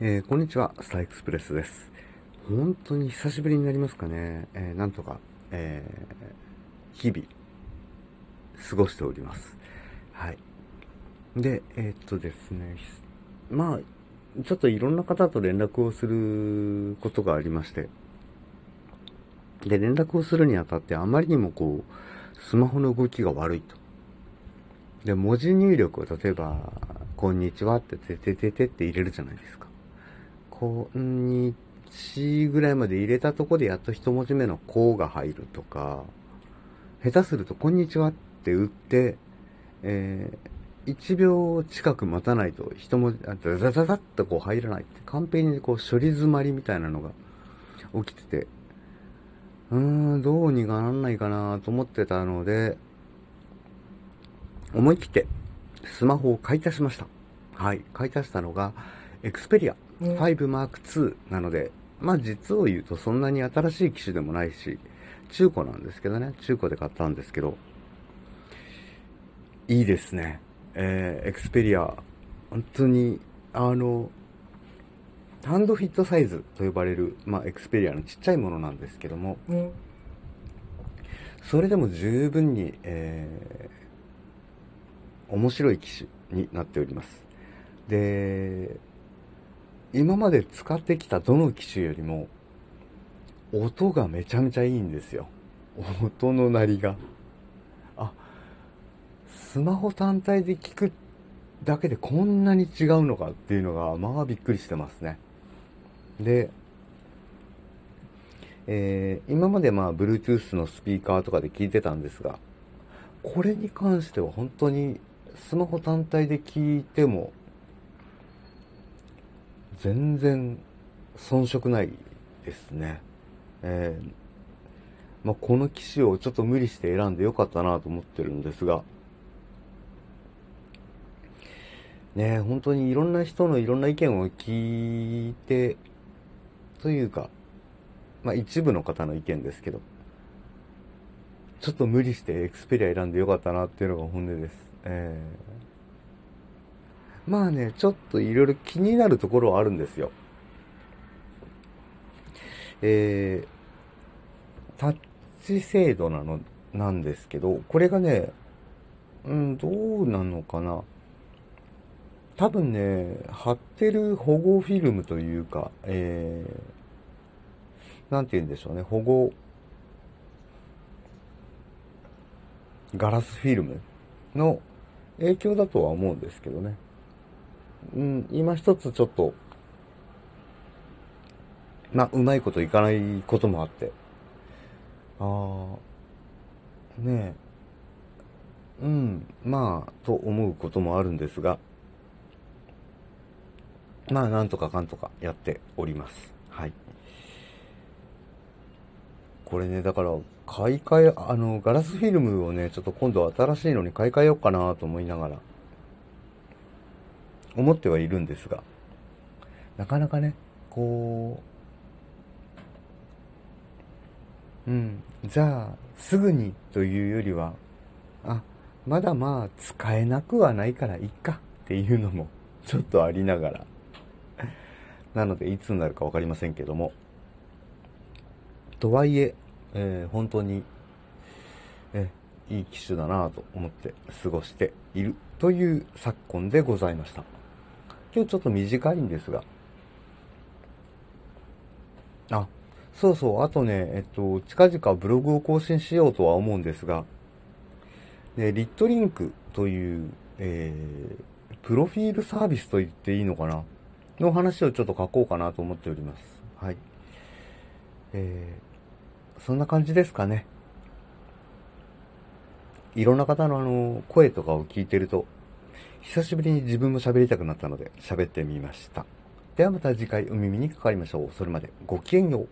えー、こんにちは、スターエクスプレスです。本当に久しぶりになりますかね。えー、なんとか、えー、日々、過ごしております。はい。で、え、っとですね、まあ、ちょっといろんな方と連絡をすることがありまして、で、連絡をするにあたってあまりにもこう、スマホの動きが悪いと。で、文字入力を例えば、こんにちはって、ててててって入れるじゃないですか。こんにちぐらいまで入れたとこでやっと一文字目のこうが入るとか、下手するとこんにちはって打って、えー、1秒近く待たないと一文字、あザザザザッとこう入らないって、完璧にこう処理詰まりみたいなのが起きてて、うーん、どうにかなんないかなと思ってたので、思い切ってスマホを買い足しました。はい。買い足したのが、エクスペリア 5M2 なので、まあ実を言うとそんなに新しい機種でもないし、中古なんですけどね、中古で買ったんですけど、いいですね。えー、エクスペリア、本当に、あの、ハンドフィットサイズと呼ばれる、まあ、エクスペリアのちっちゃいものなんですけども、うん、それでも十分に、えー、面白い機種になっております。で、今まで使ってきたどの機種よりも、音がめちゃめちゃいいんですよ。音の鳴りが。あ、スマホ単体で聞くだけでこんなに違うのかっていうのが、まあびっくりしてますね。で、えー、今までまあ Bluetooth のスピーカーとかで聞いてたんですが、これに関しては本当にスマホ単体で聞いても全然遜色ないですね。えー、まあ、この機種をちょっと無理して選んでよかったなと思ってるんですが、ね本当にいろんな人のいろんな意見を聞いて、というか、まあ一部の方の意見ですけど、ちょっと無理してエクスペリア選んでよかったなっていうのが本音です。えーまあね、ちょっといろいろ気になるところはあるんですよ。えー、タッチ精度なの、なんですけど、これがね、うん、どうなのかな。多分ね、貼ってる保護フィルムというか、えー、なんて言うんでしょうね、保護、ガラスフィルムの影響だとは思うんですけどね。うん、今一つちょっと、ま、うまいこといかないこともあって。ああ、ねえ。うん、まあ、と思うこともあるんですが、まあ、なんとかかんとかやっております。はい。これね、だから、買い替え、あの、ガラスフィルムをね、ちょっと今度新しいのに買い替えようかなと思いながら、思ってはいるんですが、なかなかね、こう、うん、じゃあ、すぐにというよりは、あ、まだまあ、使えなくはないからいっかっていうのも、ちょっとありながら。なので、いつになるかわかりませんけども。とはいえ、えー、本当に、えいい機種だなと思って過ごしているという昨今でございました。今日ちょっと短いんですが。あ、そうそう、あとね、えっと、近々ブログを更新しようとは思うんですが、ね、リットリンクという、えー、プロフィールサービスと言っていいのかな？の話をちょっと書こうかなと思っております。はい。えー、そんな感じですかね。いろんな方のあの、声とかを聞いてると、久しぶりに自分も喋りたくなったので喋ってみました。ではまた次回お耳にかかりましょう。それまでごきげんよう。